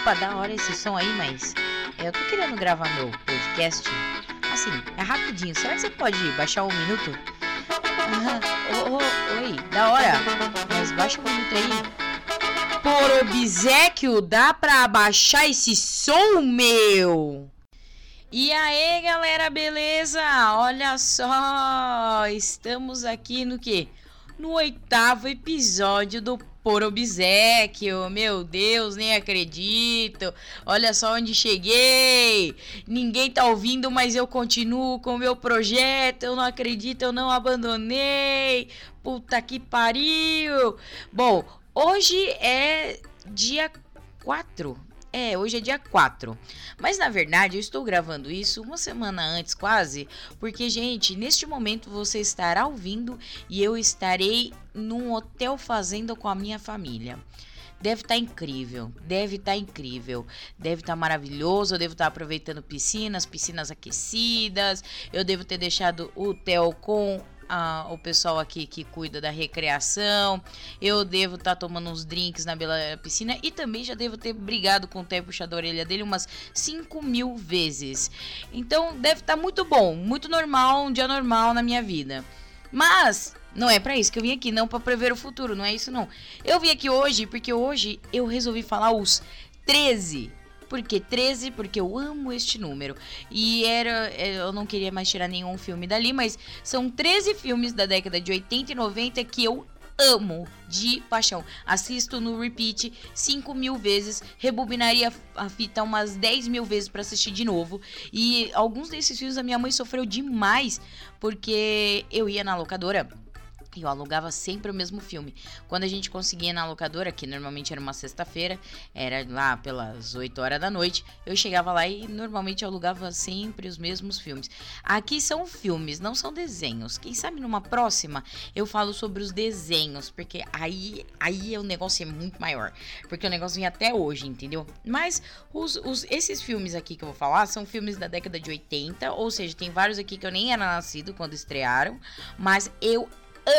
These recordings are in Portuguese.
Opa, da hora esse som aí, mas eu tô querendo gravar meu podcast. Assim, é rapidinho. Será que você pode baixar um minuto? Oh, oh, oi, da hora. Mas baixa um minuto aí. Por obsequio, dá pra abaixar esse som, meu? E aí, galera, beleza? Olha só, estamos aqui no que? No oitavo episódio do Por Obsequio. Meu Deus, nem acredito. Olha só onde cheguei. Ninguém tá ouvindo, mas eu continuo com o meu projeto. Eu não acredito, eu não abandonei. Puta que pariu. Bom, hoje é dia 4 é, hoje é dia 4. Mas na verdade eu estou gravando isso uma semana antes, quase, porque, gente, neste momento você estará ouvindo e eu estarei num hotel fazenda com a minha família. Deve estar tá incrível, deve estar tá incrível, deve estar tá maravilhoso. Eu devo estar tá aproveitando piscinas, piscinas aquecidas. Eu devo ter deixado o hotel com a, o pessoal aqui que cuida da recreação. Eu devo estar tá tomando uns drinks na bela piscina e também já devo ter brigado com o tempo puxar da orelha dele umas 5 mil vezes. Então deve estar tá muito bom, muito normal, um dia normal na minha vida. Mas não é para isso que eu vim aqui, não para prever o futuro, não é isso não. Eu vim aqui hoje porque hoje eu resolvi falar os 13 por que 13? Porque eu amo este número. E era. É, eu não queria mais tirar nenhum filme dali, mas são 13 filmes da década de 80 e 90 que eu amo de paixão. Assisto no repeat 5 mil vezes, rebobinaria a fita umas 10 mil vezes para assistir de novo. E alguns desses filmes a minha mãe sofreu demais porque eu ia na locadora eu alugava sempre o mesmo filme. Quando a gente conseguia na locadora, que normalmente era uma sexta-feira, era lá pelas 8 horas da noite, eu chegava lá e normalmente alugava sempre os mesmos filmes. Aqui são filmes, não são desenhos. Quem sabe numa próxima eu falo sobre os desenhos, porque aí, aí o negócio é muito maior. Porque o negócio vem até hoje, entendeu? Mas os, os, esses filmes aqui que eu vou falar são filmes da década de 80, ou seja, tem vários aqui que eu nem era nascido quando estrearam, mas eu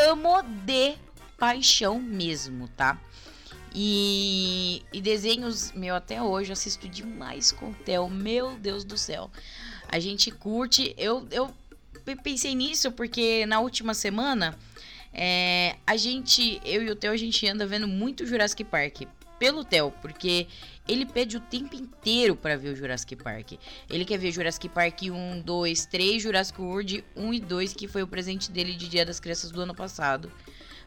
amo de paixão mesmo, tá? E, e desenhos, meu, até hoje assisto demais com o Theo, meu Deus do céu. A gente curte, eu, eu pensei nisso porque na última semana é, a gente, eu e o Theo, a gente anda vendo muito Jurassic Park pelo Theo, porque ele pede o tempo inteiro para ver o Jurassic Park. Ele quer ver Jurassic Park 1, 2, 3, Jurassic World 1 e 2, que foi o presente dele de Dia das Crianças do ano passado.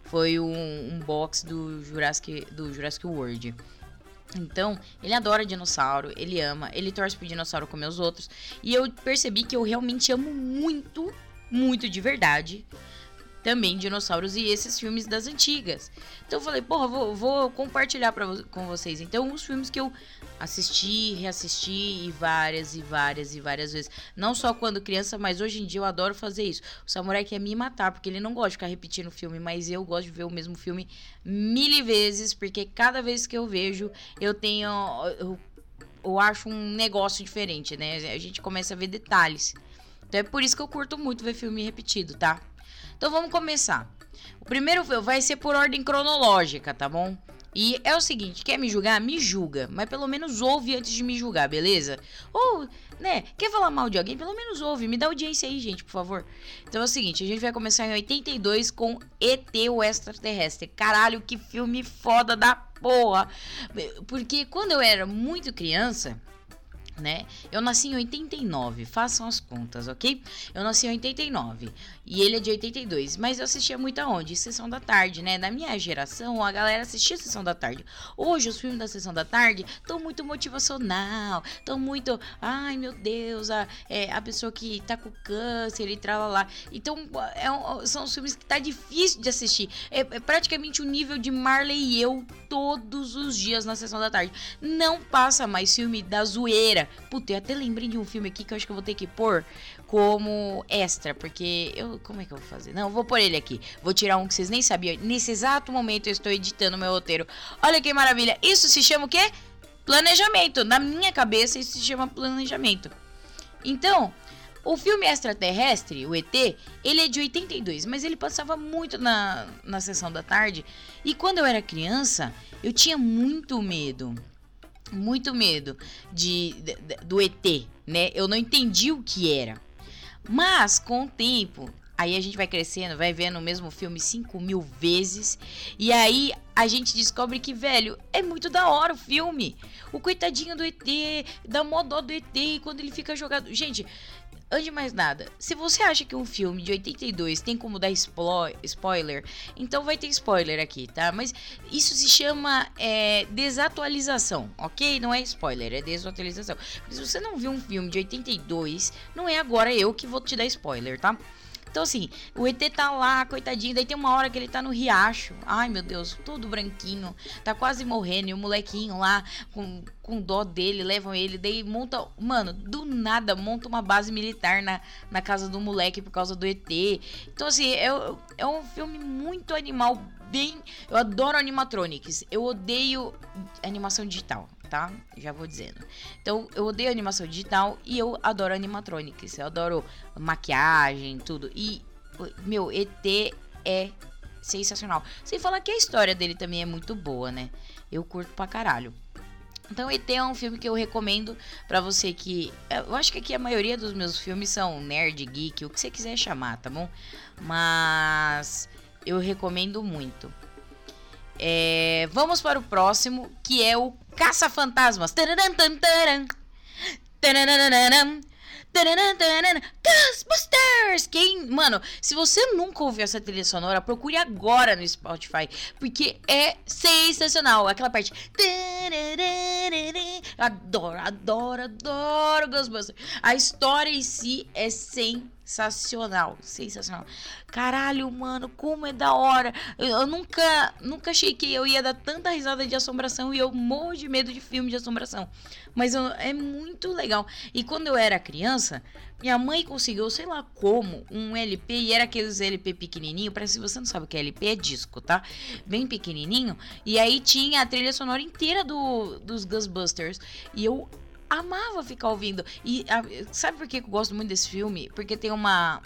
Foi um, um box do Jurassic, do Jurassic World. Então, ele adora dinossauro, ele ama, ele torce pro dinossauro comer os outros. E eu percebi que eu realmente amo muito, muito de verdade também dinossauros e esses filmes das antigas. Então eu falei, porra, vou, vou compartilhar pra, com vocês. Então, os filmes que eu assisti, reassisti e várias e várias e várias vezes. Não só quando criança, mas hoje em dia eu adoro fazer isso. O samurai quer me matar, porque ele não gosta de ficar repetindo o filme, mas eu gosto de ver o mesmo filme mil vezes, porque cada vez que eu vejo, eu tenho. Eu, eu acho um negócio diferente, né? A gente começa a ver detalhes. Então é por isso que eu curto muito ver filme repetido, tá? Então vamos começar. O primeiro vai ser por ordem cronológica, tá bom? E é o seguinte, quer me julgar? Me julga, mas pelo menos ouve antes de me julgar, beleza? Ou, né, quer falar mal de alguém? Pelo menos ouve, me dá audiência aí, gente, por favor. Então é o seguinte, a gente vai começar em 82 com ET o Extraterrestre. Caralho, que filme foda da porra. Porque quando eu era muito criança, né? Eu nasci em 89, façam as contas, ok? Eu nasci em 89 e ele é de 82, mas eu assistia muito aonde? Sessão da tarde, né? Na minha geração, a galera assistia Sessão da Tarde. Hoje, os filmes da Sessão da Tarde estão muito motivacional, estão muito, ai meu Deus, a, é, a pessoa que tá com câncer e lá. Então, é um, são os filmes que tá difícil de assistir. É, é praticamente o nível de Marley e eu todos os dias na Sessão da Tarde. Não passa mais filme da zoeira Puta, eu até lembrei de um filme aqui que eu acho que eu vou ter que pôr como extra, porque eu. Como é que eu vou fazer? Não, vou pôr ele aqui. Vou tirar um que vocês nem sabiam. Nesse exato momento eu estou editando meu roteiro. Olha que maravilha. Isso se chama o quê? Planejamento. Na minha cabeça, isso se chama planejamento. Então, o filme extraterrestre, o ET, ele é de 82, mas ele passava muito na, na sessão da tarde. E quando eu era criança, eu tinha muito medo muito medo de, de, do ET, né? Eu não entendi o que era. Mas com o tempo, aí a gente vai crescendo, vai vendo o mesmo filme 5 mil vezes. E aí a gente descobre que, velho, é muito da hora o filme. O coitadinho do ET, da modó do ET, quando ele fica jogado. Gente, Antes de mais nada, se você acha que um filme de 82 tem como dar spoiler, então vai ter spoiler aqui, tá? Mas isso se chama é, desatualização, ok? Não é spoiler, é desatualização. Se você não viu um filme de 82, não é agora eu que vou te dar spoiler, tá? Então, assim, o ET tá lá, coitadinho. Daí tem uma hora que ele tá no riacho. Ai, meu Deus, todo branquinho. Tá quase morrendo. E o molequinho lá, com, com dó dele, levam ele. Daí monta. Mano, do nada, monta uma base militar na, na casa do moleque por causa do ET. Então, assim, é, é um filme muito animal. Bem. Eu adoro animatronics. Eu odeio animação digital tá? Já vou dizendo. Então, eu odeio animação digital e eu adoro animatronics. Eu adoro maquiagem, tudo. E, meu, ET é sensacional. Sem falar que a história dele também é muito boa, né? Eu curto pra caralho. Então, ET é um filme que eu recomendo para você que. Eu acho que aqui a maioria dos meus filmes são nerd, geek, o que você quiser chamar, tá bom? Mas eu recomendo muito. É, vamos para o próximo, que é o Caça-Fantasmas. Ghostbusters! Quem, mano, se você nunca ouviu essa trilha sonora, procure agora no Spotify, porque é sensacional. Aquela parte. Adoro, adoro, adoro Ghostbusters. A história em si é sensacional, sensacional. Caralho, mano, como é da hora. Eu, eu, nunca, nunca achei que eu ia dar tanta risada de assombração e eu morro de medo de filme de assombração. Mas eu, é muito legal. E quando eu era criança, minha mãe conseguiu, sei lá como, um LP e era aqueles LP pequenininho. Para se você não sabe o que é LP, é disco, tá? Bem pequenininho. E aí tinha a trilha sonora inteira do, dos Ghostbusters. E eu amava ficar ouvindo. E a, sabe por que eu gosto muito desse filme? Porque tem uma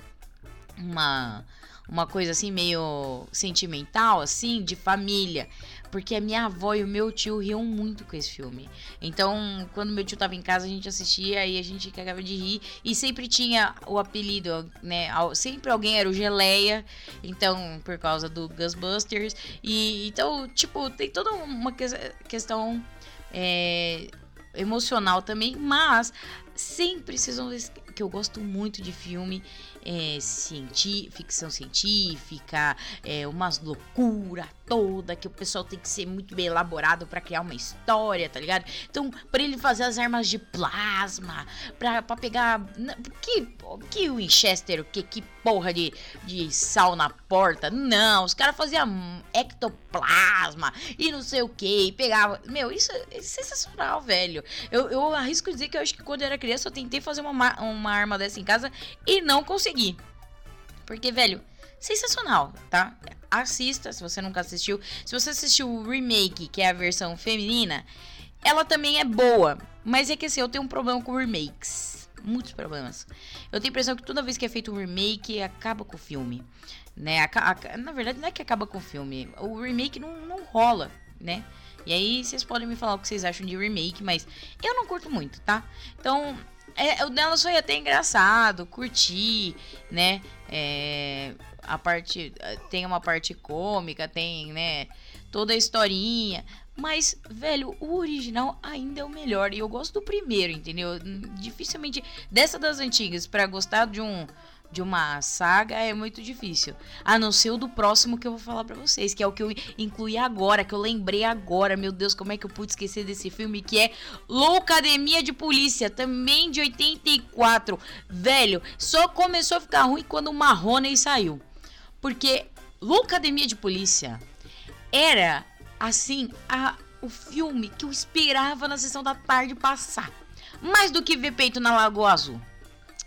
uma uma coisa assim meio sentimental, assim, de família. Porque a minha avó e o meu tio riam muito com esse filme. Então, quando meu tio tava em casa, a gente assistia e a gente cagava de rir. E sempre tinha o apelido, né? Sempre alguém era o Geleia. Então, por causa do Ghostbusters. E então, tipo, tem toda uma questão é, emocional também. Mas sempre vocês vão ver que eu gosto muito de filme é, cienti ficção científica, é, umas loucura toda, que o pessoal tem que ser muito bem elaborado para criar uma história, tá ligado? Então, para ele fazer as armas de plasma, pra, pegar. Que, que Winchester, que, que porra de, de sal na porta? Não, os caras faziam ectoplasma e não sei o que, e pegava. Meu, isso é sensacional, velho. Eu, eu arrisco dizer que eu acho que quando eu era criança eu tentei fazer uma, uma arma dessa em casa e não consegui. Porque, velho, sensacional, tá? Assista se você nunca assistiu. Se você assistiu o remake, que é a versão feminina, ela também é boa. Mas é que assim, eu tenho um problema com remakes. Muitos problemas. Eu tenho a impressão que toda vez que é feito um remake, acaba com o filme. Né? Na verdade, não é que acaba com o filme. O remake não, não rola, né? E aí vocês podem me falar o que vocês acham de remake, mas eu não curto muito, tá? Então, é, o dela foi até engraçado, curti, né? É, a parte. Tem uma parte cômica, tem, né? Toda a historinha. Mas, velho, o original ainda é o melhor. E eu gosto do primeiro, entendeu? Dificilmente. Dessa das antigas, para gostar de um de uma saga é muito difícil. A não ser o do próximo que eu vou falar para vocês, que é o que eu incluí agora, que eu lembrei agora. Meu Deus, como é que eu pude esquecer desse filme? Que é Loucademia de Polícia, também de 84. Velho, só começou a ficar ruim quando o Marrone saiu. Porque Loucademia de Polícia era, assim, a, o filme que eu esperava na sessão da tarde passar. Mais do que ver peito na Lagoa Azul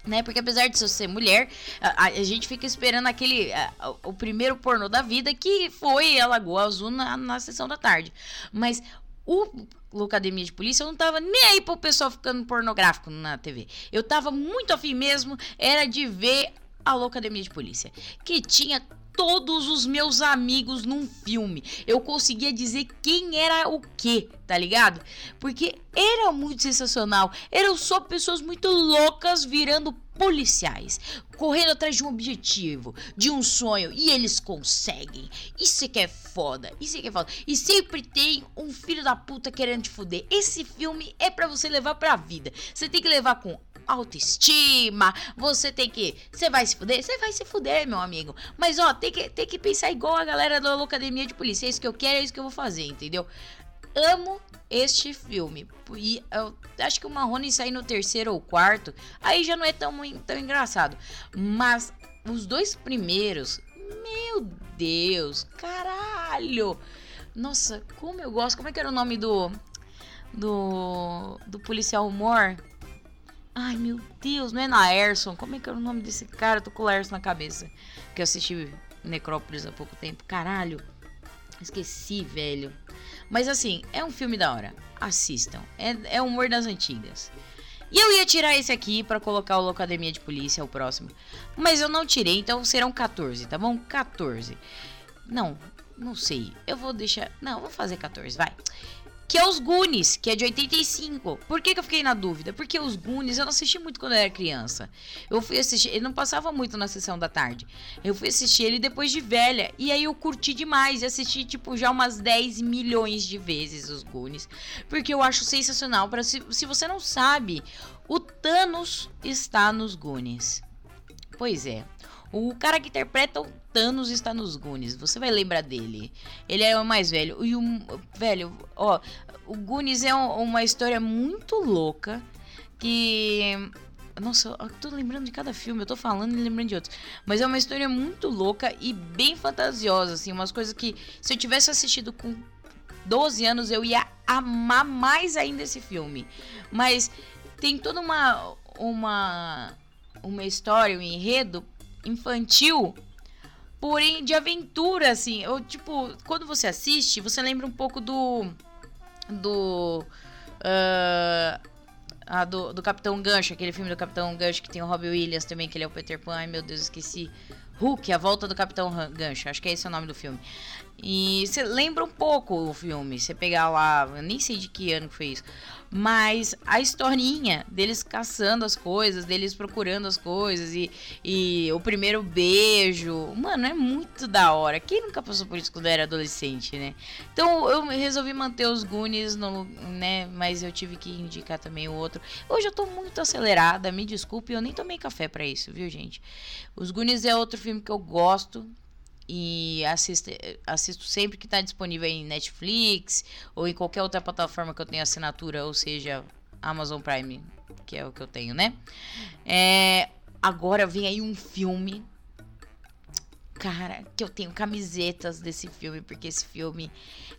né? Porque apesar de ser mulher, a, a gente fica esperando aquele a, o primeiro pornô da vida que foi a Lagoa Azul na, na sessão da tarde. Mas o Academia de Polícia, eu não tava nem aí pro pessoal ficando pornográfico na TV. Eu tava muito afim mesmo, era de ver a Academia de Polícia, que tinha todos os meus amigos num filme. Eu conseguia dizer quem era o que, tá ligado? Porque era muito sensacional. Eram só pessoas muito loucas virando policiais, correndo atrás de um objetivo, de um sonho, e eles conseguem. Isso é que é foda, isso é que é foda. E sempre tem um filho da puta querendo te fuder. Esse filme é para você levar pra vida. Você tem que levar com autoestima, você tem que. Você vai se fuder? Você vai se fuder, meu amigo. Mas ó, tem que, tem que pensar igual a galera da Academia de Polícia. É isso que eu quero, é isso que eu vou fazer, entendeu? Amo este filme. E eu acho que o Marrone sair no terceiro ou quarto, aí já não é tão, tão engraçado. Mas os dois primeiros, meu Deus, caralho! Nossa, como eu gosto. Como é que era o nome do. Do. Do policial humor? Ai, meu Deus, não é Naerson? Como é que era o nome desse cara? Eu tô com o Laerson na cabeça. Que eu assisti Necrópolis há pouco tempo. Caralho. Esqueci, velho. Mas assim, é um filme da hora. Assistam. É, é humor das antigas. E eu ia tirar esse aqui para colocar o Locademia de Polícia, o próximo. Mas eu não tirei, então serão 14, tá bom? 14. Não, não sei. Eu vou deixar. Não, vou fazer 14, vai que é os Goonies, que é de 85. Por que, que eu fiquei na dúvida? Porque os Goonies eu não assisti muito quando eu era criança. Eu fui assistir, ele não passava muito na sessão da tarde. Eu fui assistir ele depois de velha. E aí eu curti demais. E assisti, tipo, já umas 10 milhões de vezes os Goonies. Porque eu acho sensacional. Pra, se, se você não sabe, o Thanos está nos Goonies. Pois é. O cara que interpreta o Thanos está nos Goonies. Você vai lembrar dele. Ele é o mais velho. E o velho, ó, o Goonies é um, uma história muito louca que nossa, eu tô lembrando de cada filme, eu tô falando e lembrando de outros. Mas é uma história muito louca e bem fantasiosa, assim, umas coisas que se eu tivesse assistido com 12 anos eu ia amar mais ainda esse filme. Mas tem toda uma uma uma história, um enredo infantil, porém de aventura, assim. Eu, tipo, quando você assiste, você lembra um pouco do. Do. Uh, ah, do, do Capitão Gancho, aquele filme do Capitão Gancho que tem o Robbie Williams também, que ele é o Peter Pan. Ai meu Deus, esqueci. Hulk, a volta do Capitão Gancho, acho que é esse o nome do filme. E você lembra um pouco o filme, você pegar lá, eu nem sei de que ano que foi isso. Mas a historinha deles caçando as coisas, deles procurando as coisas e, e o primeiro beijo, mano, é muito da hora. Quem nunca passou por isso quando era adolescente, né? Então eu resolvi manter os Goonies, no, né? Mas eu tive que indicar também o outro. Hoje eu tô muito acelerada, me desculpe, eu nem tomei café para isso, viu, gente? Os Goonies é outro filme que eu gosto, e assisto, assisto sempre que está disponível em Netflix ou em qualquer outra plataforma que eu tenha assinatura, ou seja, Amazon Prime, que é o que eu tenho, né? É, agora vem aí um filme cara, que eu tenho camisetas desse filme, porque esse filme,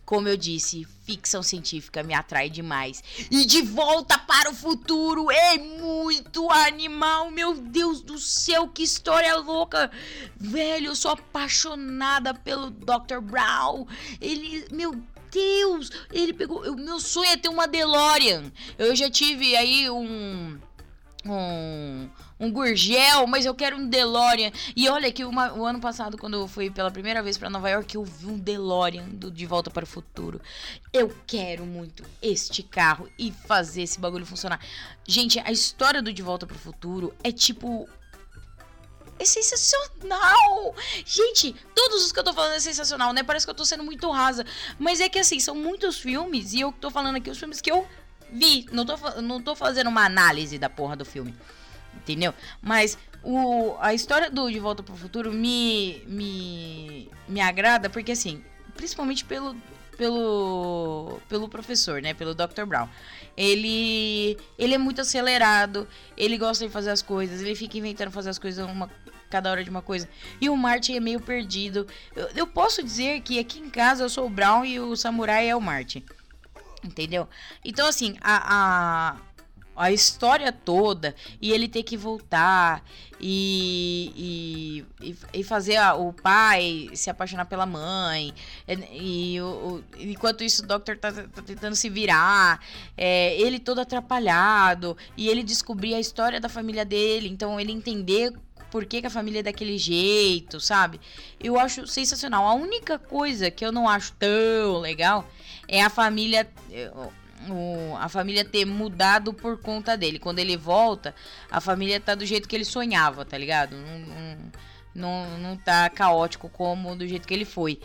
como eu disse, ficção científica me atrai demais. E de volta para o futuro é muito animal, meu Deus do céu, que história louca. Velho, eu sou apaixonada pelo Dr. Brown. Ele, meu Deus, ele pegou, o meu sonho é ter uma DeLorean. Eu já tive aí um um, um Gurgel, mas eu quero um DeLorean. E olha que uma, o ano passado, quando eu fui pela primeira vez para Nova York, eu vi um DeLorean do De Volta para o Futuro. Eu quero muito este carro e fazer esse bagulho funcionar. Gente, a história do De Volta para o Futuro é tipo é sensacional! Gente, todos os que eu tô falando é sensacional, né? Parece que eu tô sendo muito rasa. Mas é que assim, são muitos filmes, e eu tô falando aqui os filmes que eu vi. Não tô, não tô fazendo uma análise da porra do filme. Entendeu? Mas o, a história do De Volta pro Futuro me, me, me agrada porque, assim, principalmente pelo, pelo, pelo professor, né? Pelo Dr. Brown. Ele, ele é muito acelerado, ele gosta de fazer as coisas, ele fica inventando fazer as coisas uma, cada hora de uma coisa. E o Martin é meio perdido. Eu, eu posso dizer que aqui em casa eu sou o Brown e o Samurai é o Martin. Entendeu? Então, assim, a, a, a história toda e ele ter que voltar e, e, e fazer a, o pai se apaixonar pela mãe. E, e o, enquanto isso, o Doctor tá, tá tentando se virar. É, ele todo atrapalhado. E ele descobrir a história da família dele. Então, ele entender por que, que a família é daquele jeito, sabe? Eu acho sensacional. A única coisa que eu não acho tão legal é a família. O, a família ter mudado por conta dele. Quando ele volta, a família tá do jeito que ele sonhava, tá ligado? Não, não, não, não tá caótico como do jeito que ele foi.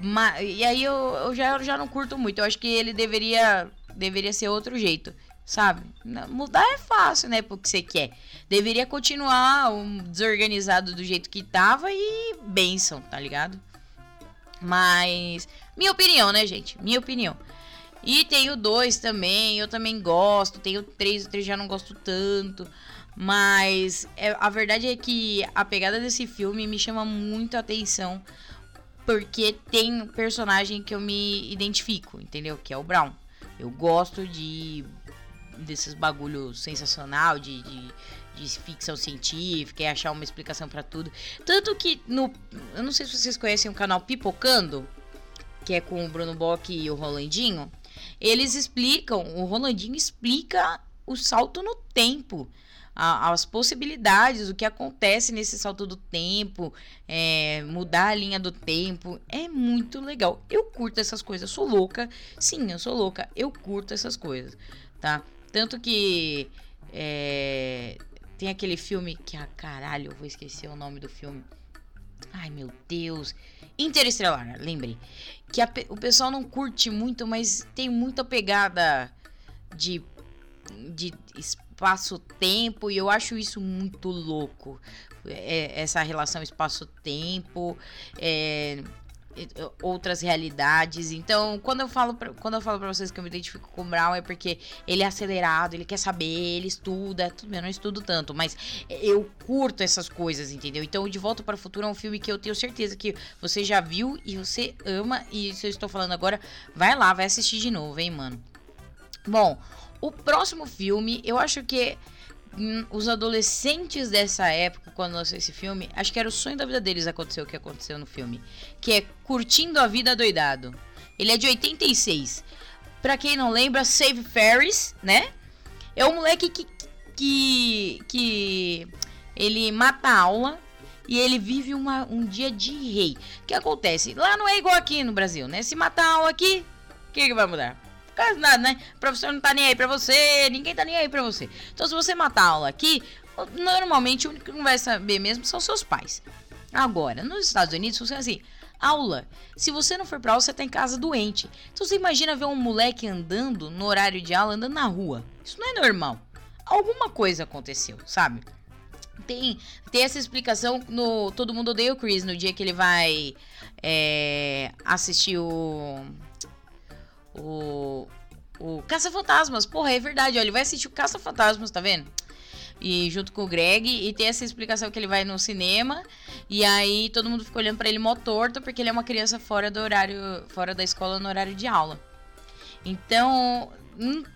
Mas, e aí eu, eu, já, eu já não curto muito. Eu acho que ele deveria, deveria ser outro jeito sabe? Mudar é fácil, né? Porque você quer. Deveria continuar um desorganizado do jeito que tava e benção, tá ligado? Mas, minha opinião, né, gente? Minha opinião. E tem o 2 também, eu também gosto. Tem o 3, o 3 já não gosto tanto. Mas é, a verdade é que a pegada desse filme me chama muito a atenção. Porque tem um personagem que eu me identifico, entendeu? Que é o Brown. Eu gosto de desses bagulho sensacional de, de, de, ficção científica e achar uma explicação para tudo. Tanto que no. Eu não sei se vocês conhecem o canal Pipocando, que é com o Bruno Bock e o Rolandinho. Eles explicam, o Rolandinho explica o salto no tempo. as possibilidades, o que acontece nesse salto do tempo, é, mudar a linha do tempo, é muito legal. Eu curto essas coisas, sou louca, sim, eu sou louca, eu curto essas coisas, tá? Tanto que é, tem aquele filme que, ah, caralho, eu vou esquecer o nome do filme. Ai, meu Deus. Interestelar, lembrei. Que a, o pessoal não curte muito, mas tem muita pegada de, de espaço-tempo e eu acho isso muito louco. É, essa relação espaço-tempo. É, outras realidades. Então, quando eu falo pra, quando eu falo para vocês que eu me identifico com o Brown é porque ele é acelerado, ele quer saber, ele estuda, tudo bem, eu não estudo tanto, mas eu curto essas coisas, entendeu? Então, De Volta para o Futuro é um filme que eu tenho certeza que você já viu e você ama e se eu estou falando agora, vai lá, vai assistir de novo, hein, mano. Bom, o próximo filme, eu acho que os adolescentes dessa época, quando lançou esse filme, acho que era o sonho da vida deles acontecer o que aconteceu no filme. Que é Curtindo a Vida Doidado. Ele é de 86. Pra quem não lembra, Save Ferris, né? É um moleque que, que, que ele mata a aula e ele vive uma, um dia de rei. O que acontece? Lá não é igual aqui no Brasil, né? Se matar a aula aqui, o que, que vai mudar? Quase nada, né? O professor não tá nem aí pra você, ninguém tá nem aí pra você. Então, se você matar a aula aqui, normalmente o único que não vai saber mesmo são seus pais. Agora, nos Estados Unidos funciona assim: aula. Se você não for pra aula, você tá em casa doente. Então, você imagina ver um moleque andando no horário de aula, andando na rua. Isso não é normal. Alguma coisa aconteceu, sabe? Tem, tem essa explicação no Todo Mundo Odeia o Chris, no dia que ele vai é, assistir o o, o Caça-Fantasmas. Porra, é verdade, ó, ele vai assistir o Caça-Fantasmas, tá vendo? E junto com o Greg, e tem essa explicação que ele vai no cinema, e aí todo mundo fica olhando para ele mó torto, porque ele é uma criança fora do horário, fora da escola no horário de aula. Então,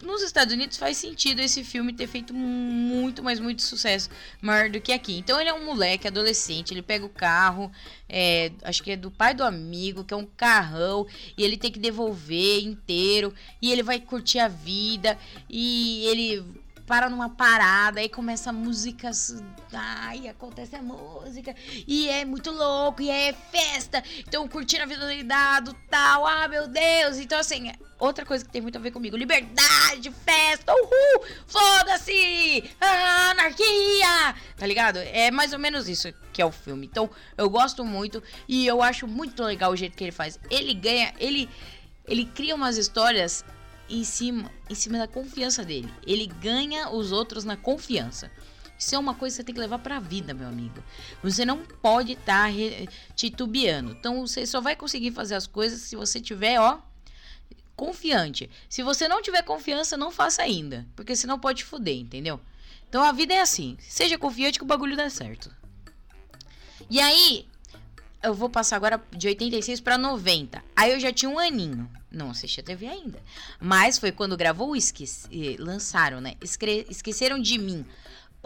nos Estados Unidos faz sentido esse filme ter feito muito, mas muito sucesso, maior do que aqui. Então ele é um moleque, adolescente, ele pega o carro, é, acho que é do pai do amigo, que é um carrão, e ele tem que devolver inteiro, e ele vai curtir a vida, e ele para numa parada, aí começa a música, ai, acontece a música, e é muito louco, e é festa, então curtindo a vida do tal, ah, meu Deus, então assim, outra coisa que tem muito a ver comigo, liberdade, festa, uhul, foda-se, ah, anarquia, tá ligado? É mais ou menos isso que é o filme, então eu gosto muito, e eu acho muito legal o jeito que ele faz, ele ganha, ele... Ele cria umas histórias em cima, em cima da confiança dele. Ele ganha os outros na confiança. Isso é uma coisa que você tem que levar para a vida, meu amigo. Você não pode estar tá titubeando. Então você só vai conseguir fazer as coisas se você tiver, ó, confiante. Se você não tiver confiança, não faça ainda, porque senão pode fuder, entendeu? Então a vida é assim. Seja confiante que o bagulho dá certo. E aí, eu vou passar agora de 86 para 90. Aí eu já tinha um aninho. Não assisti a TV ainda. Mas foi quando gravou o Esqueci... lançaram, né? Esque... Esqueceram de mim.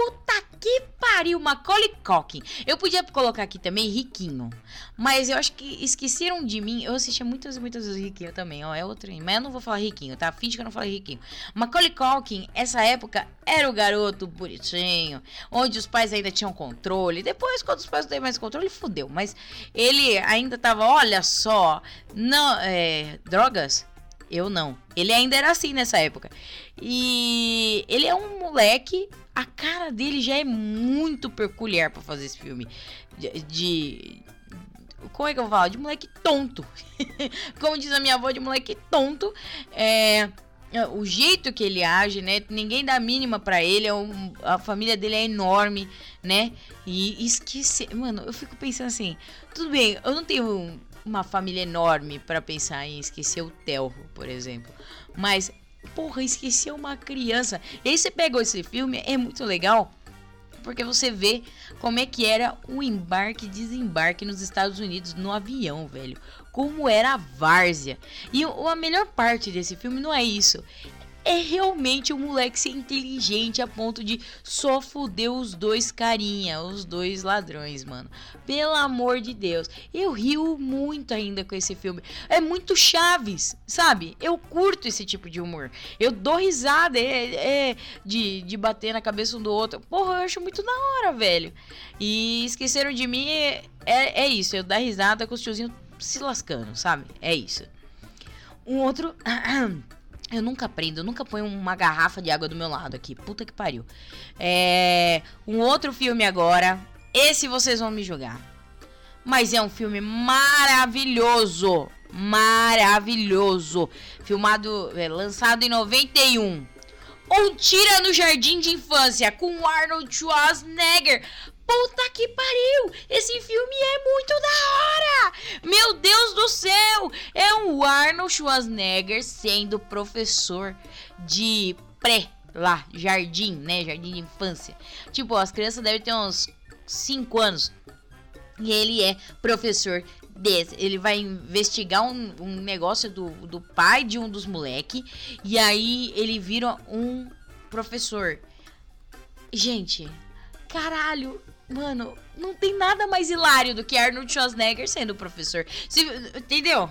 Puta que pariu, Macaulay Culkin. Eu podia colocar aqui também Riquinho. Mas eu acho que esqueceram de mim. Eu assistia muitas e muitas vezes Riquinho também, ó. É outro. Mas eu não vou falar Riquinho, tá? Finge que eu não falei Riquinho. Macaulay Culkin, essa época, era o garoto bonitinho. Onde os pais ainda tinham controle. Depois, quando os pais não têm mais controle, fudeu. Mas ele ainda tava, olha só. Não, é, drogas? Eu não. Ele ainda era assim nessa época. E ele é um moleque. A cara dele já é muito peculiar para fazer esse filme. De, de, Como é que eu falar? De moleque tonto. Como diz a minha avó, de moleque tonto. É o jeito que ele age, né? Ninguém dá mínima para ele, é um, a família dele é enorme, né? E esqueci, mano, eu fico pensando assim, tudo bem, eu não tenho uma família enorme para pensar em esquecer o Telro, por exemplo. Mas, porra, esquecer uma criança. E aí você pegou esse filme, é muito legal. Porque você vê como é que era o embarque e desembarque nos Estados Unidos no avião, velho. Como era a várzea. E a melhor parte desse filme não é isso é realmente um moleque ser inteligente a ponto de só fuder os dois carinha, os dois ladrões, mano. Pelo amor de Deus. Eu rio muito ainda com esse filme. É muito Chaves, sabe? Eu curto esse tipo de humor. Eu dou risada é, é de, de bater na cabeça um do outro. Porra, eu acho muito da hora, velho. E esqueceram de mim é, é, é isso. Eu dar risada com os tiozinhos se lascando, sabe? É isso. Um outro. Eu nunca aprendo, eu nunca ponho uma garrafa de água do meu lado aqui. Puta que pariu. É. Um outro filme agora. Esse vocês vão me jogar. Mas é um filme maravilhoso. Maravilhoso. Filmado, é, lançado em 91. Um Tira no Jardim de Infância com Arnold Schwarzenegger. Puta que pariu! Esse filme é muito da hora! Meu Deus do céu! É um Arnold Schwarzenegger sendo professor de pré lá, jardim, né? Jardim de infância. Tipo, as crianças devem ter uns 5 anos. E ele é professor desse. Ele vai investigar um, um negócio do, do pai de um dos moleque. E aí ele vira um professor. Gente, caralho, Mano, não tem nada mais hilário do que Arnold Schwarzenegger sendo professor. Se, entendeu?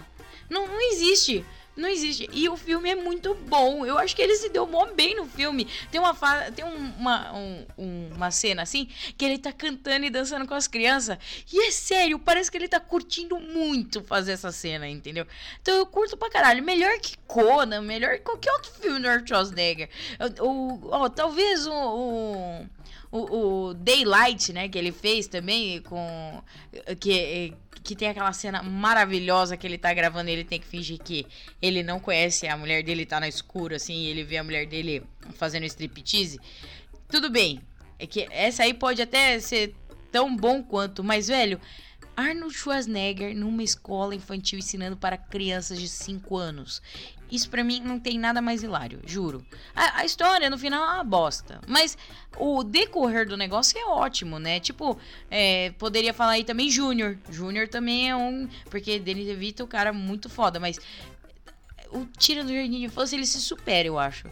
Não, não existe. Não existe. E o filme é muito bom. Eu acho que ele se deu mó bem no filme. Tem uma, tem uma, um, uma cena assim que ele tá cantando e dançando com as crianças. E é sério, parece que ele tá curtindo muito fazer essa cena, entendeu? Então eu curto pra caralho. Melhor que Conan, melhor que qualquer outro filme do Arnold Schwarzenegger. O, o, talvez o, o o, o, Daylight, né, que ele fez também com que que tem aquela cena maravilhosa que ele tá gravando e ele tem que fingir que ele não conhece a mulher dele, tá na escura assim, e ele vê a mulher dele fazendo striptease. Tudo bem. É que essa aí pode até ser tão bom quanto, mas velho, Arnold Schwarzenegger numa escola infantil ensinando para crianças de 5 anos. Isso para mim não tem nada mais hilário, juro. A, a, história no final é uma bosta. Mas o decorrer do negócio é ótimo, né? Tipo, é, poderia falar aí também Júnior. Júnior também é um. Porque Danny DeVito é um cara muito foda, mas. O Tira do Jardim de Infância ele se supera, eu acho.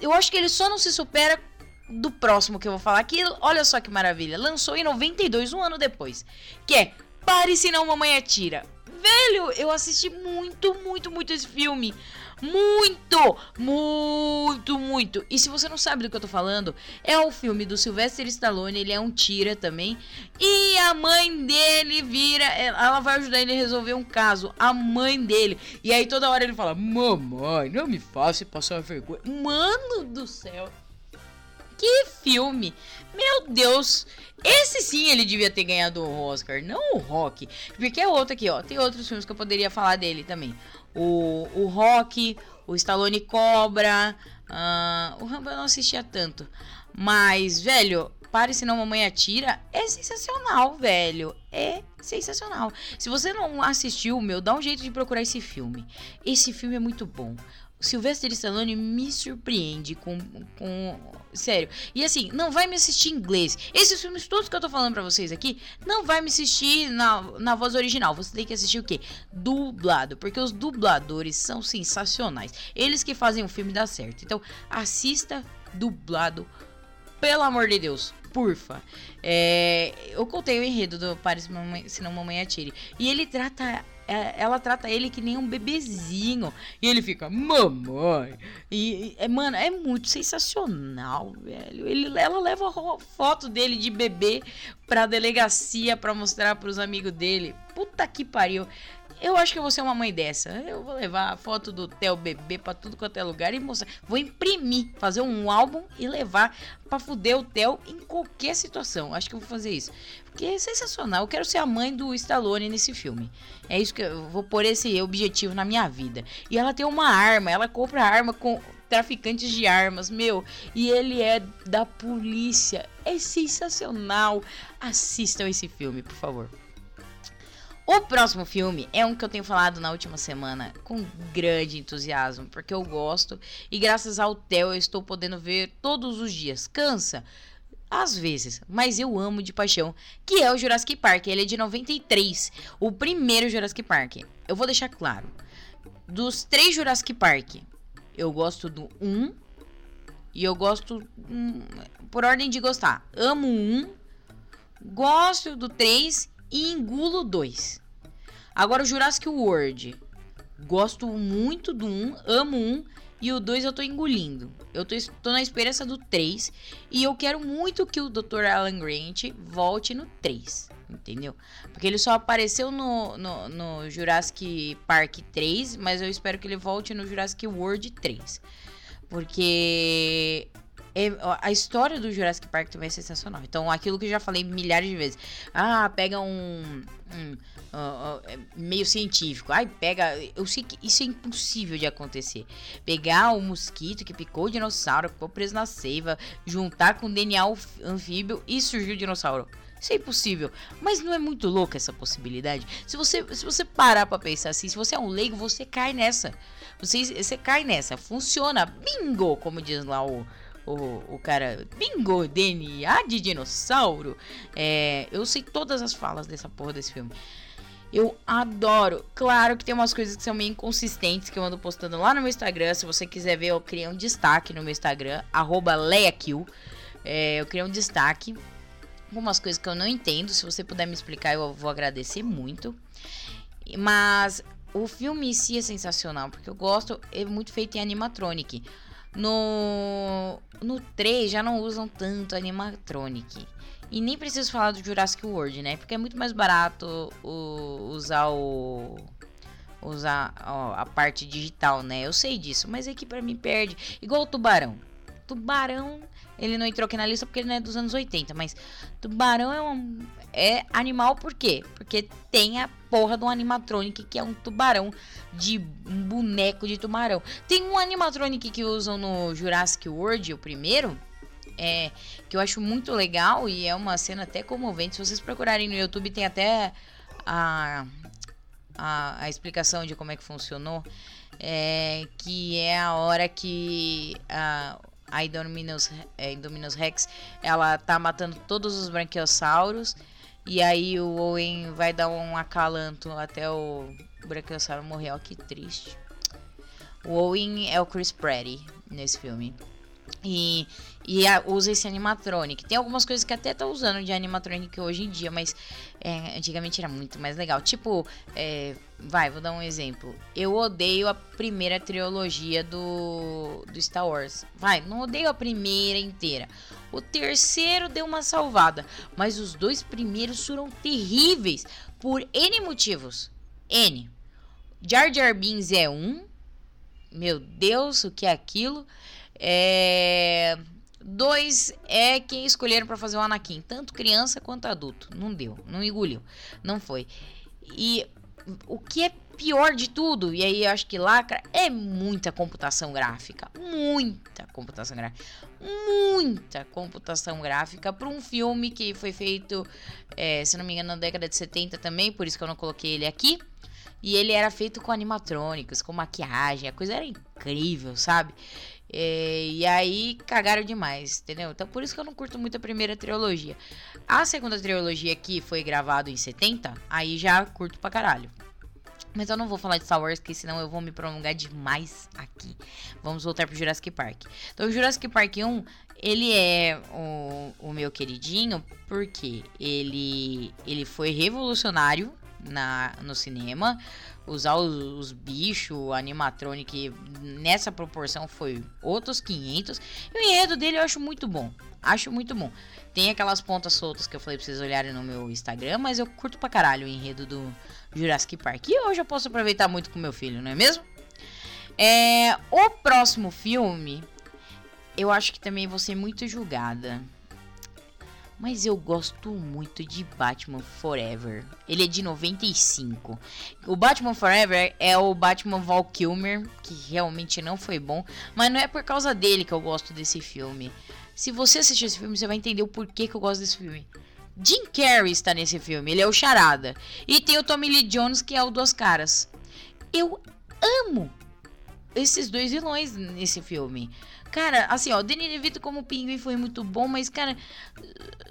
Eu acho que ele só não se supera do próximo que eu vou falar aqui. Olha só que maravilha. Lançou em 92, um ano depois. Que é Pare senão mamãe atira. Velho, eu assisti muito, muito, muito esse filme. Muito, muito, muito. E se você não sabe do que eu tô falando, é o filme do Sylvester Stallone, ele é um tira também. E a mãe dele vira, ela vai ajudar ele a resolver um caso, a mãe dele. E aí toda hora ele fala: "Mamãe, não me faça passar vergonha". Mano do céu. Que filme! Meu Deus! Esse sim ele devia ter ganhado o Oscar, não o Rock. Porque é outro aqui, ó. Tem outros filmes que eu poderia falar dele também. O, o Rock, o Stallone Cobra. Uh, o Rambo eu não assistia tanto. Mas, velho, Pare Senão Mamãe Atira é sensacional, velho. É sensacional. Se você não assistiu, meu, dá um jeito de procurar esse filme. Esse filme é muito bom. Sylvester Stallone me surpreende com, com. Sério. E assim, não vai me assistir em inglês. Esses filmes todos que eu tô falando pra vocês aqui, não vai me assistir na, na voz original. Você tem que assistir o quê? Dublado. Porque os dubladores são sensacionais. Eles que fazem o filme dar certo. Então, assista dublado pelo amor de Deus, porfa. É, eu contei o enredo do Paris Se Não Mamãe Atire. E ele trata ela trata ele que nem um bebezinho. E ele fica, mamãe. E, é, mano, é muito sensacional, velho. Ele, ela leva foto dele de bebê pra delegacia pra mostrar pros amigos dele. Puta que pariu. Eu acho que eu vou ser uma mãe dessa. Eu vou levar a foto do Theo bebê pra tudo quanto é lugar e mostrar. Vou imprimir, fazer um álbum e levar pra fuder o Theo em qualquer situação. Acho que eu vou fazer isso. Porque é sensacional. Eu quero ser a mãe do Stallone nesse filme. É isso que eu vou pôr esse objetivo na minha vida. E ela tem uma arma, ela compra arma com traficantes de armas, meu. E ele é da polícia. É sensacional. Assistam esse filme, por favor. O próximo filme é um que eu tenho falado na última semana com grande entusiasmo, porque eu gosto e graças ao Theo eu estou podendo ver todos os dias. Cansa? Às vezes, mas eu amo de paixão, que é o Jurassic Park. Ele é de 93, o primeiro Jurassic Park. Eu vou deixar claro. Dos três Jurassic Park, eu gosto do 1 e eu gosto hum, por ordem de gostar. Amo um, gosto do 3 e engulo dois. Agora o Jurassic World. Gosto muito do 1, um, amo um e o 2 eu tô engolindo. Eu tô, tô, na esperança do 3 e eu quero muito que o Dr. Alan Grant volte no 3, entendeu? Porque ele só apareceu no, no, no Jurassic Park 3, mas eu espero que ele volte no Jurassic World 3. Porque é, a história do Jurassic Park também é sensacional. Então, aquilo que eu já falei milhares de vezes. Ah, pega um. um uh, uh, meio científico. Ai, pega. Eu sei que isso é impossível de acontecer. Pegar um mosquito que picou o dinossauro, ficou preso na seiva, juntar com DNA anfíbio e surgiu o dinossauro. Isso é impossível. Mas não é muito louca essa possibilidade? Se você, se você parar pra pensar assim, se você é um leigo, você cai nessa. Você, você cai nessa. Funciona. Bingo! Como diz lá o o, o cara bingo DNA de dinossauro. É, eu sei todas as falas dessa porra desse filme. Eu adoro. Claro que tem umas coisas que são meio inconsistentes que eu ando postando lá no meu Instagram. Se você quiser ver, eu criei um destaque no meu Instagram, LeiaKill. É, eu criei um destaque. Algumas coisas que eu não entendo. Se você puder me explicar, eu vou agradecer muito. Mas o filme em si é sensacional, porque eu gosto, é muito feito em animatronic. No, no 3 já não usam tanto animatronic. E nem preciso falar do Jurassic World, né? Porque é muito mais barato o, usar o usar ó, a parte digital, né? Eu sei disso, mas é que para mim perde. Igual o Tubarão. Tubarão, ele não entrou aqui na lista porque ele não é dos anos 80, mas Tubarão é um é animal por quê? Porque tem a porra de um animatronic que é um tubarão de um boneco de tubarão. Tem um animatronic que usam no Jurassic World, o primeiro, é, que eu acho muito legal e é uma cena até comovente. Se vocês procurarem no YouTube, tem até a, a, a explicação de como é que funcionou. É, que é a hora que a, a Indominus, é, Indominus Rex ela tá matando todos os branquiossauros e aí o Owen vai dar um acalanto até o Brachiosauro morrer. Ó, que triste. O Owen é o Chris Pratt nesse filme. E, e a, usa esse animatronic. Tem algumas coisas que até tá usando de animatronic hoje em dia, mas é, antigamente era muito mais legal. Tipo, é, vai, vou dar um exemplo. Eu odeio a primeira trilogia do, do Star Wars. Vai, não odeio a primeira inteira. O terceiro deu uma salvada, mas os dois primeiros foram terríveis por N motivos. N. Jar Jar Binks é um. Meu Deus, o que é aquilo? É... Dois é quem escolheram para fazer o Anakin, tanto criança quanto adulto. Não deu, não engoliu, não foi. E o que é pior de tudo, e aí eu acho que lacra, é muita computação gráfica. Muita computação gráfica. Muita computação gráfica para um filme que foi feito, é, se não me engano, na década de 70 também, por isso que eu não coloquei ele aqui. E ele era feito com animatrônicos, com maquiagem, a coisa era incrível, sabe? É, e aí cagaram demais, entendeu? Então por isso que eu não curto muito a primeira trilogia. A segunda trilogia que foi gravado em 70, aí já curto pra caralho. Mas eu não vou falar de Star Wars, porque senão eu vou me prolongar demais aqui. Vamos voltar pro Jurassic Park. Então, o Jurassic Park 1, ele é o, o meu queridinho, porque ele, ele foi revolucionário na, no cinema. Usar os, os bichos, animatronic nessa proporção foi outros 500. E o enredo dele eu acho muito bom. Acho muito bom. Tem aquelas pontas soltas que eu falei pra vocês olharem no meu Instagram, mas eu curto pra caralho o enredo do Jurassic Park. E hoje eu posso aproveitar muito com meu filho, não é mesmo? É, o próximo filme, eu acho que também vou ser muito julgada. Mas eu gosto muito de Batman Forever. Ele é de 95. O Batman Forever é o Batman Val Kilmer, que realmente não foi bom. Mas não é por causa dele que eu gosto desse filme. Se você assistir esse filme, você vai entender o porquê que eu gosto desse filme. Jim Carrey está nesse filme, ele é o Charada. E tem o Tommy Lee Jones, que é o Duas Caras. Eu amo esses dois vilões nesse filme. Cara, assim, ó, o Danny DeVito como Pinguim foi muito bom, mas, cara,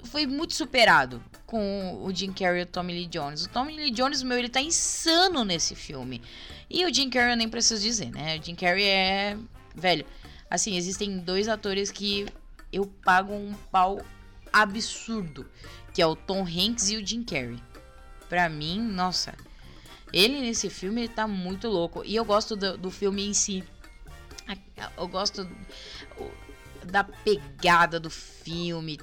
foi muito superado com o Jim Carrey e o Tommy Lee Jones. O Tommy Lee Jones, meu, ele tá insano nesse filme. E o Jim Carrey eu nem preciso dizer, né? O Jim Carrey é. Velho, assim, existem dois atores que eu pago um pau absurdo, que é o Tom Hanks e o Jim Carrey. Pra mim, nossa, ele nesse filme ele tá muito louco. E eu gosto do, do filme em si. Eu gosto da pegada do filme,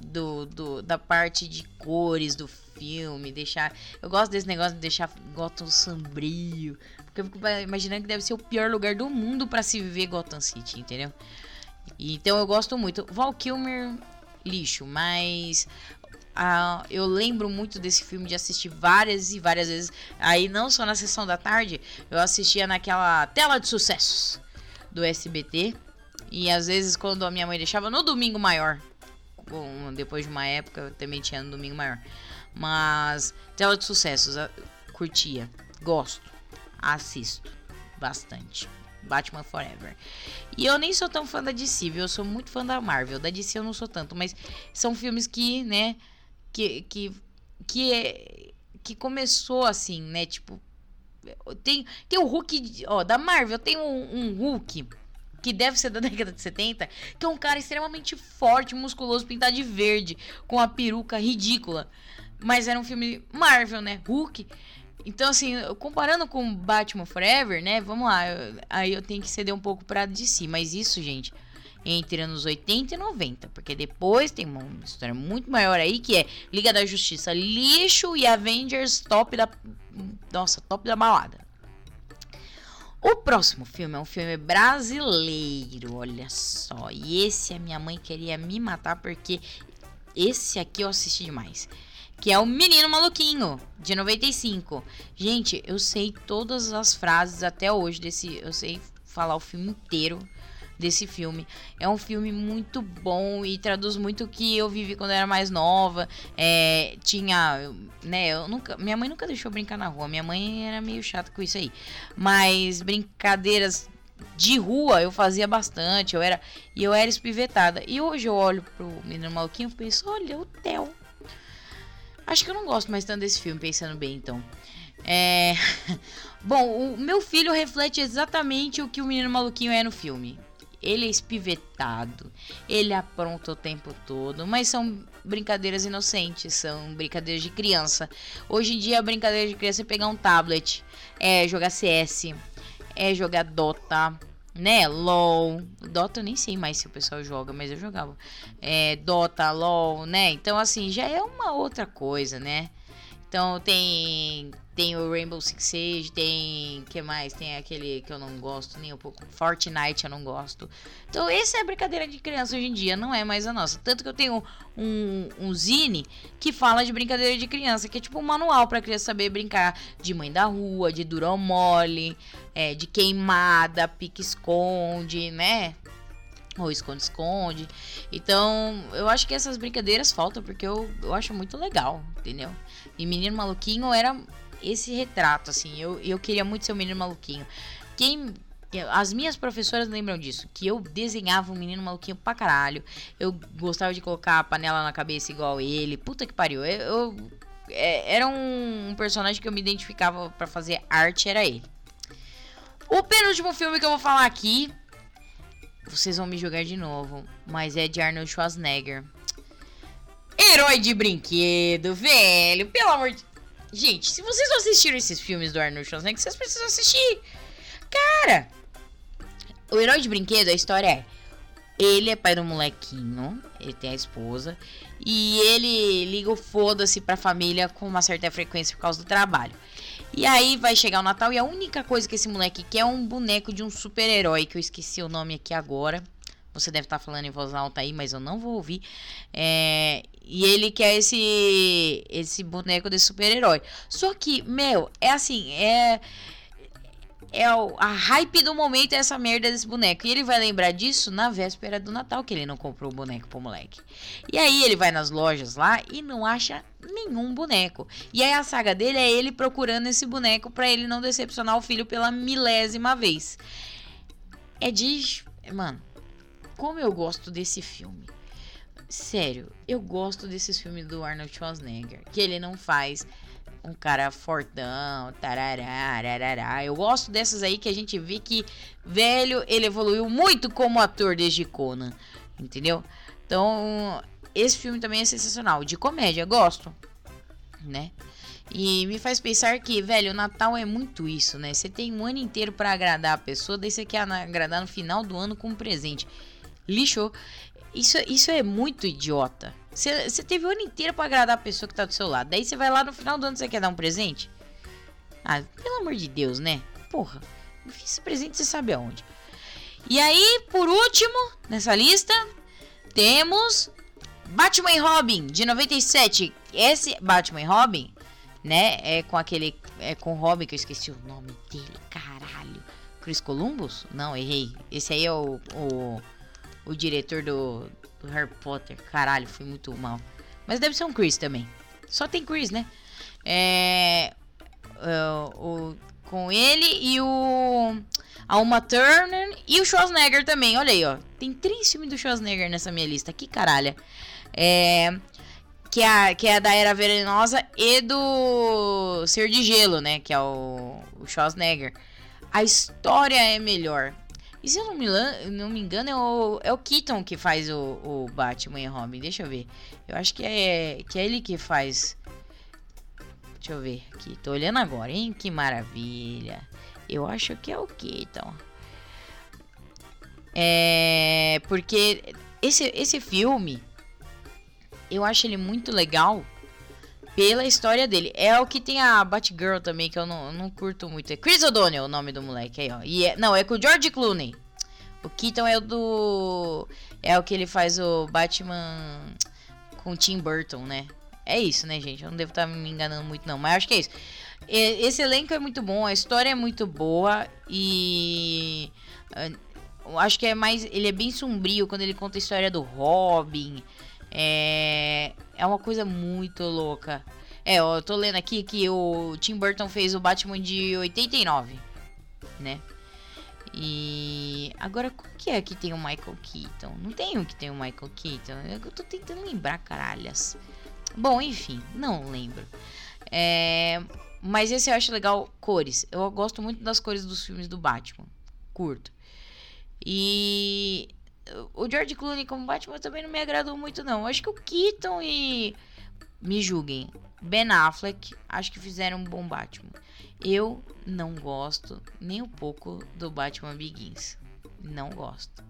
do, do, da parte de cores do filme, deixar. Eu gosto desse negócio de deixar Gotham sombrio. Porque eu fico imaginando que deve ser o pior lugar do mundo para se viver Gotham City, entendeu? Então eu gosto muito. Val Kilmer, lixo, mas eu lembro muito desse filme de assistir várias e várias vezes. Aí não só na sessão da tarde, eu assistia naquela tela de sucessos do SBT. E às vezes quando a minha mãe deixava no domingo maior. Depois de uma época eu também tinha no domingo maior. Mas tela de sucessos, curtia, gosto, assisto bastante. Batman Forever. E eu nem sou tão fã da DC, viu? Eu sou muito fã da Marvel. Da DC eu não sou tanto, mas são filmes que, né, que que que é, que começou assim, né, tipo tem tem o Hulk, ó, da Marvel, tem um, um Hulk que deve ser da década de 70, que é um cara extremamente forte, musculoso, pintado de verde, com a peruca ridícula. Mas era um filme Marvel, né? Hulk. Então, assim, comparando com Batman Forever, né? Vamos lá, eu, aí eu tenho que ceder um pouco pra DC. Mas isso, gente, entre anos 80 e 90. Porque depois tem uma história muito maior aí, que é Liga da Justiça lixo e Avengers top da. Nossa, top da balada. O próximo filme é um filme brasileiro, olha só. E esse a minha mãe queria me matar porque esse aqui eu assisti demais que é o Menino Maluquinho, de 95. Gente, eu sei todas as frases até hoje desse. Eu sei falar o filme inteiro desse filme. É um filme muito bom e traduz muito o que eu vivi quando eu era mais nova. É, tinha, né, eu nunca, minha mãe nunca deixou brincar na rua. Minha mãe era meio chata com isso aí. Mas brincadeiras de rua eu fazia bastante, eu era e eu era espivetada. E hoje eu olho pro Menino Maluquinho e penso, olha o Theo Acho que eu não gosto mais tanto desse filme, pensando bem, então. É. Bom, o meu filho reflete exatamente o que o menino maluquinho é no filme. Ele é espivetado, ele apronta o tempo todo, mas são brincadeiras inocentes, são brincadeiras de criança. Hoje em dia, a brincadeira de criança é pegar um tablet, é jogar CS, é jogar Dota, né? LOL. Dota eu nem sei mais se o pessoal joga, mas eu jogava. É, Dota, LOL, né? Então, assim, já é uma outra coisa, né? Então tem tem o Rainbow Six Siege, tem que mais? Tem aquele que eu não gosto nem um pouco, Fortnite eu não gosto. Então essa é brincadeira de criança hoje em dia, não é mais a nossa. Tanto que eu tenho um, um zine que fala de brincadeira de criança, que é tipo um manual para criança saber brincar de mãe da rua, de durão mole, é, de queimada, pique esconde, né? ou esconde-esconde. Então, eu acho que essas brincadeiras faltam porque eu, eu acho muito legal, entendeu? E Menino Maluquinho era esse retrato, assim. Eu, eu queria muito ser o Menino Maluquinho. Quem. As minhas professoras lembram disso, que eu desenhava um menino maluquinho pra caralho. Eu gostava de colocar a panela na cabeça igual ele. Puta que pariu. Eu, eu é, era um personagem que eu me identificava para fazer arte, era ele. O penúltimo filme que eu vou falar aqui, vocês vão me jogar de novo, mas é de Arnold Schwarzenegger. Herói de brinquedo, velho, pelo amor de... Gente, se vocês não assistiram esses filmes do Arnold Schwarzenegger, vocês precisam assistir. Cara, o herói de brinquedo, a história é... Ele é pai do molequinho, ele tem a esposa, e ele liga o foda-se pra família com uma certa frequência por causa do trabalho. E aí vai chegar o Natal e a única coisa que esse moleque quer é um boneco de um super-herói, que eu esqueci o nome aqui agora. Você deve estar tá falando em voz alta aí, mas eu não vou ouvir. É, e ele quer esse esse boneco desse super-herói. Só que, meu, é assim, é é a hype do momento é essa merda desse boneco. E ele vai lembrar disso na véspera do Natal, que ele não comprou o boneco pro moleque. E aí ele vai nas lojas lá e não acha nenhum boneco. E aí a saga dele é ele procurando esse boneco para ele não decepcionar o filho pela milésima vez. É de. Mano, como eu gosto desse filme. Sério, eu gosto desses filmes do Arnold Schwarzenegger. Que ele não faz um cara fortão, tarará, arará. Eu gosto dessas aí que a gente vê que, velho, ele evoluiu muito como ator desde Conan, entendeu? Então, esse filme também é sensacional. De comédia, gosto, né? E me faz pensar que, velho, o Natal é muito isso, né? Você tem um ano inteiro para agradar a pessoa, daí você quer agradar no final do ano com um presente. Lixo. Isso, isso é muito idiota. Você teve o ano inteiro para agradar a pessoa que tá do seu lado. Daí você vai lá no final do ano você quer dar um presente? Ah, pelo amor de Deus, né? Porra, esse presente você sabe aonde. E aí, por último, nessa lista, temos Batman e Robin, de 97. Esse Batman e Robin, né, é com aquele... É com Robin, que eu esqueci o nome dele, caralho. Chris Columbus? Não, errei. Esse aí é o, o, o diretor do, do Harry Potter. Caralho, fui muito mal. Mas deve ser um Chris também. Só tem Chris, né? É. Uh, o, com ele e o. A Uma Turner e o Schwarzenegger também. Olha aí, ó. Tem três filmes do Schwarzenegger nessa minha lista. Que caralho. É. Que é, que é da Era Venenosa e do Ser de Gelo, né? Que é o, o Schwarzenegger. A história é melhor. E se eu não me, não me engano, é o, é o Keaton que faz o, o Batman e Robin. Deixa eu ver. Eu acho que é, que é ele que faz. Deixa eu ver aqui. Tô olhando agora, hein? Que maravilha. Eu acho que é o Keaton. É. Porque esse, esse filme. Eu acho ele muito legal pela história dele. É o que tem a Batgirl também, que eu não, não curto muito. É Chris O'Donnell o nome do moleque aí, ó. E é, não, é com o George Clooney. O Keaton é o do. É o que ele faz o Batman com Tim Burton, né? É isso, né, gente? Eu não devo estar me enganando muito, não. Mas acho que é isso. Esse elenco é muito bom, a história é muito boa e. Ah, eu acho que é mais. Ele é bem sombrio quando ele conta a história do Robin. É, é uma coisa muito louca. É, eu tô lendo aqui que o Tim Burton fez o Batman de 89, né? E agora qual que é que tem o Michael Keaton? Não tem um que tem o Michael Keaton. Eu tô tentando lembrar, caralhas. Bom, enfim, não lembro. É, mas esse eu acho legal, cores. Eu gosto muito das cores dos filmes do Batman. Curto. E o George Clooney como Batman também não me agradou muito, não. Acho que o Keaton e. Me julguem. Ben Affleck, acho que fizeram um bom Batman. Eu não gosto nem um pouco do Batman Begins. Não gosto.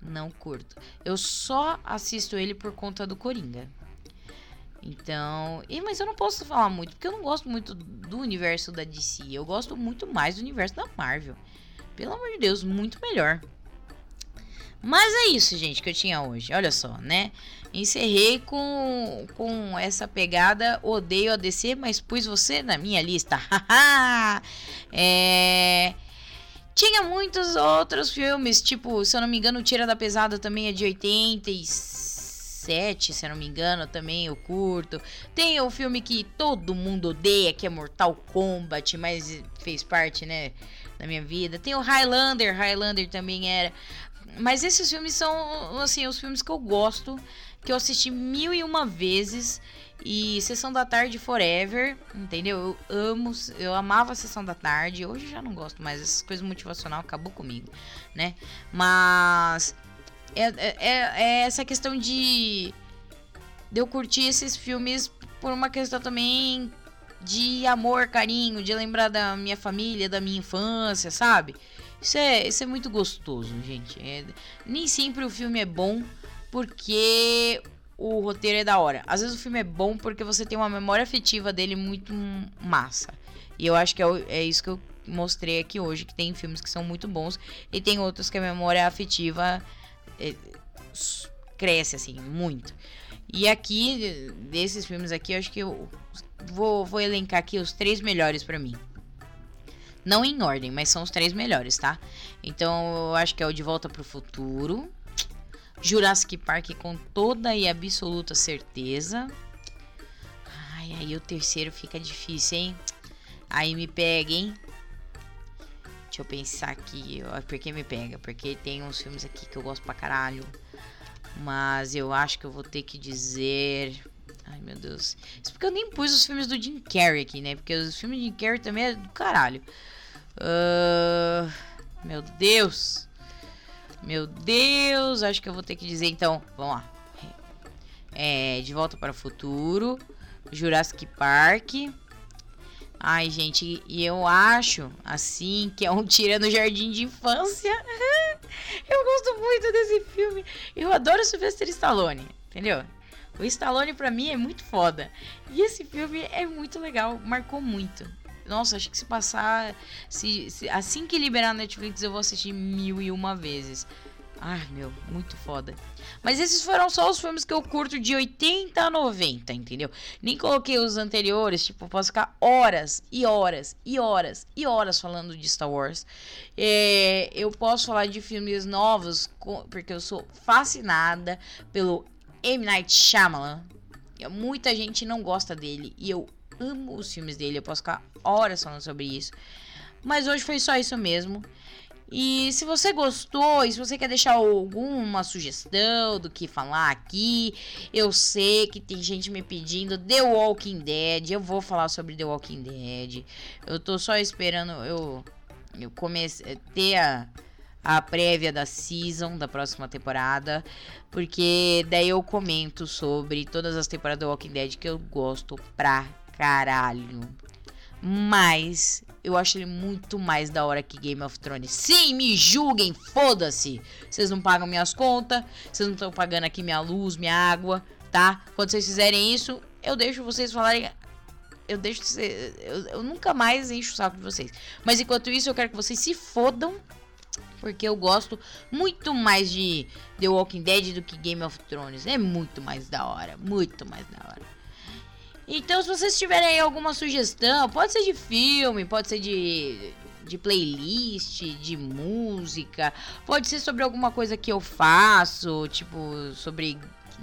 Não curto. Eu só assisto ele por conta do Coringa. Então. E, mas eu não posso falar muito, porque eu não gosto muito do universo da DC. Eu gosto muito mais do universo da Marvel. Pelo amor de Deus, muito melhor. Mas é isso, gente, que eu tinha hoje. Olha só, né? Encerrei com, com essa pegada Odeio a DC, mas pus você na minha lista. é... Tinha muitos outros filmes, tipo, se eu não me engano, Tira da Pesada também é de 87, se eu não me engano, também eu curto. Tem o filme que todo mundo odeia, que é Mortal Kombat, mas fez parte, né, da minha vida. Tem o Highlander, Highlander também era. Mas esses filmes são, assim, os filmes que eu gosto, que eu assisti mil e uma vezes E Sessão da Tarde Forever, entendeu? Eu amo, eu amava Sessão da Tarde. Hoje já não gosto mais, essas coisas motivacional acabou comigo, né? Mas é, é, é, é essa questão de, de eu curtir esses filmes por uma questão também de amor, carinho, de lembrar da minha família, da minha infância, sabe? Isso é, isso é muito gostoso, gente. É, nem sempre o filme é bom porque o roteiro é da hora. Às vezes o filme é bom porque você tem uma memória afetiva dele muito massa. E eu acho que é, é isso que eu mostrei aqui hoje, que tem filmes que são muito bons e tem outros que a memória afetiva é, cresce assim muito. E aqui desses filmes aqui, eu acho que eu vou, vou elencar aqui os três melhores para mim. Não em ordem, mas são os três melhores, tá? Então eu acho que é o De Volta pro Futuro. Jurassic Park com toda e absoluta certeza. Ai, aí o terceiro fica difícil, hein? Aí me pega, hein? Deixa eu pensar aqui. Por que me pega? Porque tem uns filmes aqui que eu gosto pra caralho. Mas eu acho que eu vou ter que dizer. Ai, meu Deus. Isso porque eu nem pus os filmes do Jim Carrey aqui, né? Porque os filmes de Jim Carrey também é do caralho. Uh, meu Deus. Meu Deus. Acho que eu vou ter que dizer então. Vamos lá. É, de Volta para o Futuro. Jurassic Park. Ai, gente, e eu acho, assim, que é um tira no jardim de infância. eu gosto muito desse filme. Eu adoro Sylvester Stallone, entendeu? O Stallone pra mim é muito foda. E esse filme é muito legal, marcou muito. Nossa, acho que se passar. Se, se, assim que liberar a Netflix, eu vou assistir mil e uma vezes. Ai, meu, muito foda. Mas esses foram só os filmes que eu curto de 80 a 90, entendeu? Nem coloquei os anteriores, tipo, posso ficar horas e horas e horas e horas falando de Star Wars. É, eu posso falar de filmes novos, porque eu sou fascinada pelo M. Night Shyamalan. Muita gente não gosta dele e eu amo os filmes dele. Eu posso ficar horas falando sobre isso. Mas hoje foi só isso mesmo. E se você gostou, e se você quer deixar alguma sugestão do que falar aqui, eu sei que tem gente me pedindo The Walking Dead. Eu vou falar sobre The Walking Dead. Eu tô só esperando eu, eu comece, ter a, a prévia da season da próxima temporada. Porque daí eu comento sobre todas as temporadas do Walking Dead que eu gosto pra caralho. Mas eu acho ele muito mais da hora que Game of Thrones. Sim, me julguem, foda-se. Vocês não pagam minhas contas, vocês não estão pagando aqui minha luz, minha água, tá? Quando vocês fizerem isso, eu deixo vocês falarem. Eu deixo. Eu, eu nunca mais encho o saco de vocês. Mas enquanto isso, eu quero que vocês se fodam. Porque eu gosto muito mais de The Walking Dead do que Game of Thrones. É muito mais da hora. Muito mais da hora. Então, se vocês tiverem aí alguma sugestão, pode ser de filme, pode ser de, de playlist, de música, pode ser sobre alguma coisa que eu faço, tipo, sobre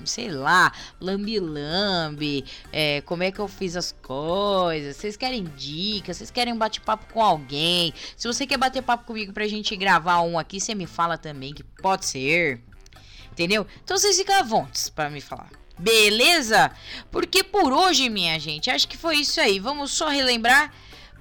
sei lá, lambi-lambi, é, como é que eu fiz as coisas. Vocês querem dicas, vocês querem um bate-papo com alguém. Se você quer bater papo comigo pra gente gravar um aqui, você me fala também que pode ser. Entendeu? Então vocês ficam à vontade me falar. Beleza? Porque por hoje, minha gente, acho que foi isso aí. Vamos só relembrar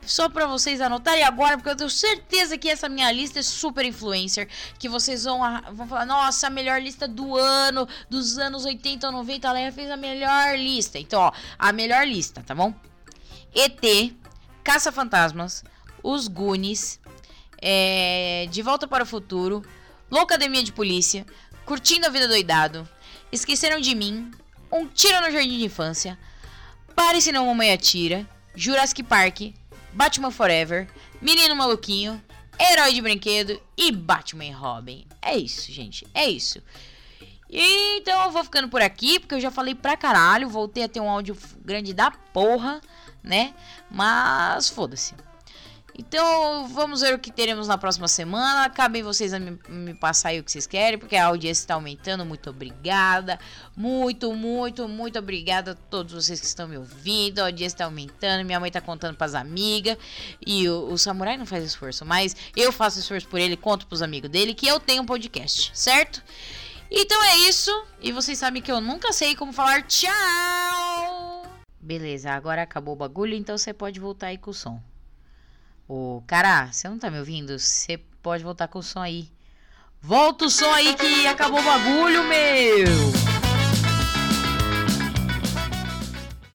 só para vocês anotarem agora, porque eu tenho certeza que essa minha lista é super influencer, que vocês vão, vão falar, nossa, a melhor lista do ano, dos anos 80 ou 90, a Leia fez a melhor lista. Então, ó, a melhor lista, tá bom? ET, Caça-Fantasmas, Os Goonies, é, De Volta para o Futuro, Loucademia de Polícia, Curtindo a Vida Doidado, Esqueceram de Mim, um Tiro no Jardim de Infância, Pare Se Não Mamãe Atira, Jurassic Park, Batman Forever, Menino Maluquinho, Herói de Brinquedo e Batman e Robin. É isso, gente, é isso. E então eu vou ficando por aqui, porque eu já falei pra caralho, voltei a ter um áudio grande da porra, né? Mas foda-se. Então vamos ver o que teremos na próxima semana. Cabem vocês a me, me passar aí o que vocês querem, porque a audiência está aumentando. Muito obrigada. Muito, muito, muito obrigada a todos vocês que estão me ouvindo. A audiência está aumentando. Minha mãe está contando para as amigas. E o, o, samurai não faz esforço, mas eu faço esforço por ele, conto para os amigos dele que eu tenho um podcast, certo? Então é isso. E vocês sabem que eu nunca sei como falar tchau. Beleza, agora acabou o bagulho, então você pode voltar aí com o som. Ô, cara, você não tá me ouvindo? Você pode voltar com o som aí. Volta o som aí que acabou o bagulho, meu!